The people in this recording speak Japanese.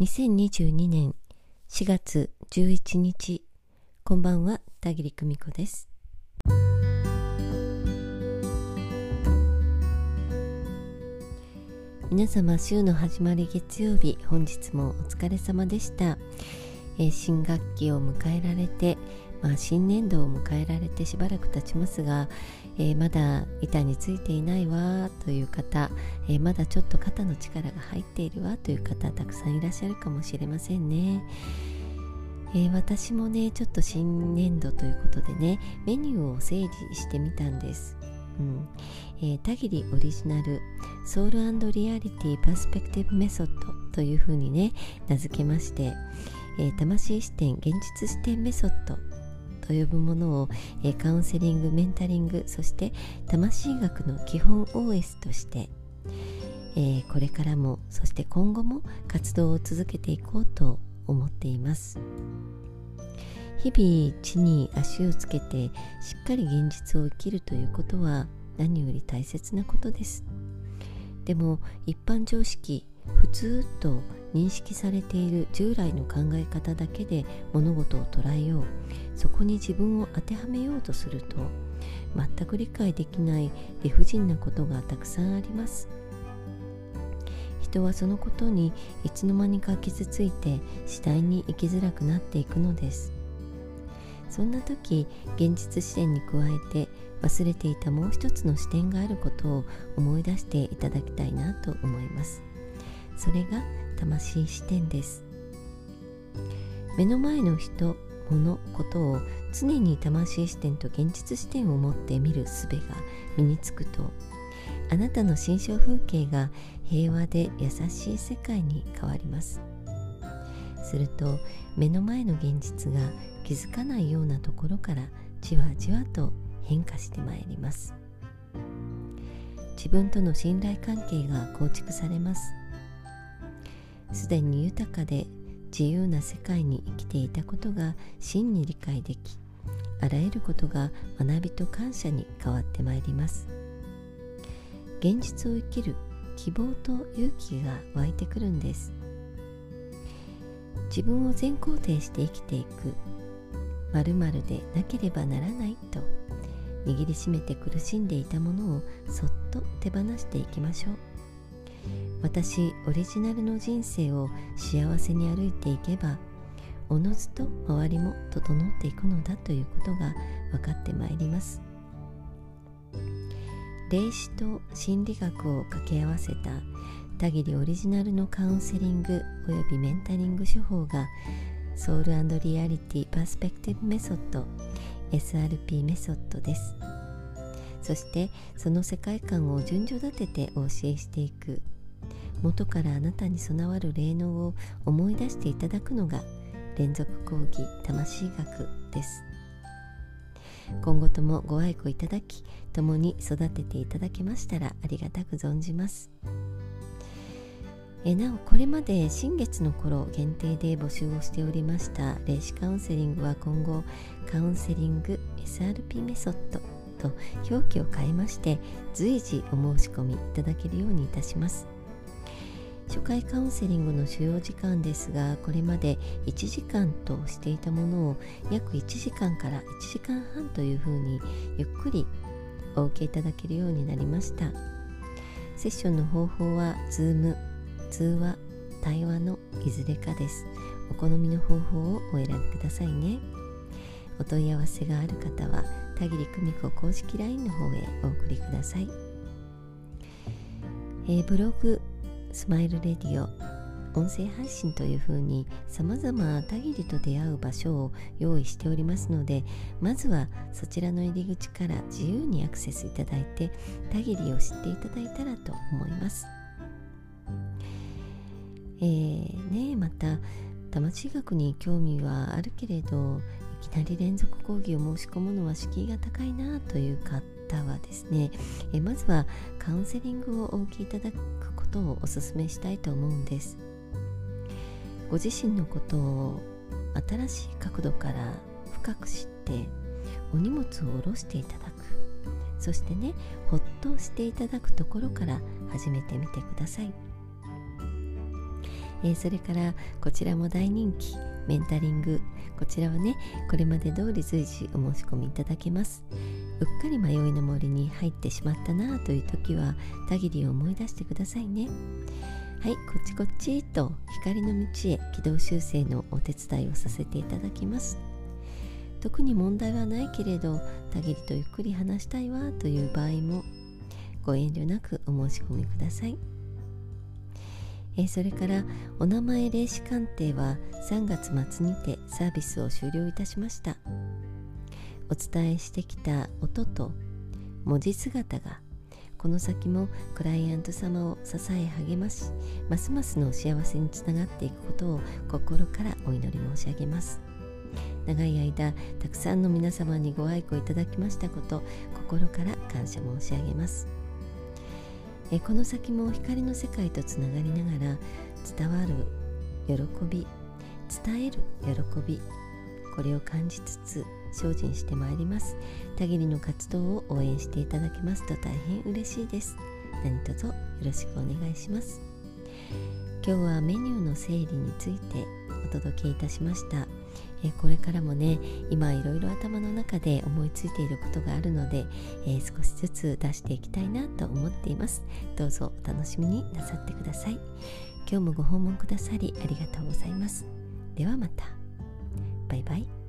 2022年4月11日こんばんは田切久美子です。皆様週の始まり月曜日本日もお疲れ様でした、えー、新学期を迎えられてまあ、新年度を迎えられてしばらく経ちますが、えー、まだ板についていないわという方、えー、まだちょっと肩の力が入っているわという方たくさんいらっしゃるかもしれませんね。えー、私もねちょっと新年度ということでねメニューを整理してみたんです。うんえー、田切オリジナルソウルリアリティパスペクティブメソッドというふうにね名付けまして、えー、魂視点現実視点メソッドと呼ぶものを、えカウンセリングメンタリングそして魂学の基本 OS として、え、これからもそして今後も活動を続けていこうと思っています。日々地に足をつけてしっかり現実を生きるということは何より大切なことです。でも一般常識普通と認識されている従来の考え方だけで物事を捉えよう。そこに自分を当てはめようとすると全く理解できない理不尽なことがたくさんあります。人はそのことにいつの間にか傷ついて次第に生きづらくなっていくのです。そんな時現実視点に加えて忘れていたもう一つの視点があることを思い出していただきたいなと思います。それが魂視点です。目の前の人物ことを常に魂視点と現実視点を持って見る術が身につくとあなたの心象風景が平和で優しい世界に変わります。すると目の前の現実が気づかないようなところからじわじわと変化してまいります。自分との信頼関係が構築されます。すでに豊かで自由な世界に生きていたことが真に理解できあらゆることが学びと感謝に変わってまいります。現実を生きる希望と勇気が湧いてくるんです。自分を全肯定して生きていく。〇〇でなければならないと。握りしめて苦しんでいたものをそっと手放していきましょう。私オリジナルの人生を幸せに歩いていけばおのずと周りも整っていくのだということが分かってまいります。霊視と心理学を掛け合わせた田切オリジナルのカウンセリングおよびメンタリング手法が Soul Reality Perspective Method SRP メソッドです。そしてその世界観を順序立ててお教えしていく元からあなたに備わる霊能を思い出していただくのが連続講義魂学です。今後ともご愛顧いただき共に育てていただけましたらありがたく存じます。えなおこれまで新月の頃限定で募集をしておりました霊視カウンセリングは今後カウンセリング SRP メソッドと表記を変えまして随時お申し込みいただけるようにいたします。初回カウンセリングの主要時間ですがこれまで1時間としていたものを約1時間から1時間半というふうにゆっくりお受けいただけるようになりました。セッションの方法は Zoom 通話対話のいずれかです。お好みの方法をお選びくださいね。お問い合わせがある方は田切久美子公式 LINE の方へお送りください、えー、ブログスマイルレディオ音声配信というふうに様々田切と出会う場所を用意しておりますのでまずはそちらの入り口から自由にアクセスいただいて田切を知っていただいたらと思います。えー、ねまた魂学に興味はあるけれどいきなり連続講義を申し込むのは敷居が高いなという方はですねえまずはカウンセリングをお受けいただくことをお勧めしたいと思うんです。ご自身のことを新しい角度から深く知ってお荷物を下ろしていただく。そしてねほっとしていただくところから始めてみてください、え、それからこちらも大人気メンタリング。こちらはねこれまで通り随時お申し込みいただけます。うっかり迷いの森に入ってしまったなという時はたぎりを思い出してくださいね。はいこっちこっちと光の道へ軌道修正のお手伝いをさせていただきます。特に問題はないけれどたぎりとゆっくり話したいわという場合もご遠慮なくお申し込みください。え、それからお名前霊視鑑定は3月末にてサービスを終了いたしました。お伝えしてきた音と文字姿がこの先もクライアント様を支え励ましますますの幸せにつながっていくことを心からお祈り申し上げます。長い間たくさんの皆様にご愛顧いただきましたこと心から感謝申し上げます。えこの先も光の世界とつながりながら伝わる喜び伝える喜びこれを感じつつ精進してまいります。たぎりの活動を応援していただけますと大変嬉しいです。何卒よろしくお願いします。今日はメニューの整理についてお届けいたしました。えこれからもね今いろいろ頭の中で思いついていることがあるので、え、少しずつ出していきたいなと思っています。どうぞお楽しみになさってください。今日もご訪問くださりありがとうございます。ではまた。バイバイ。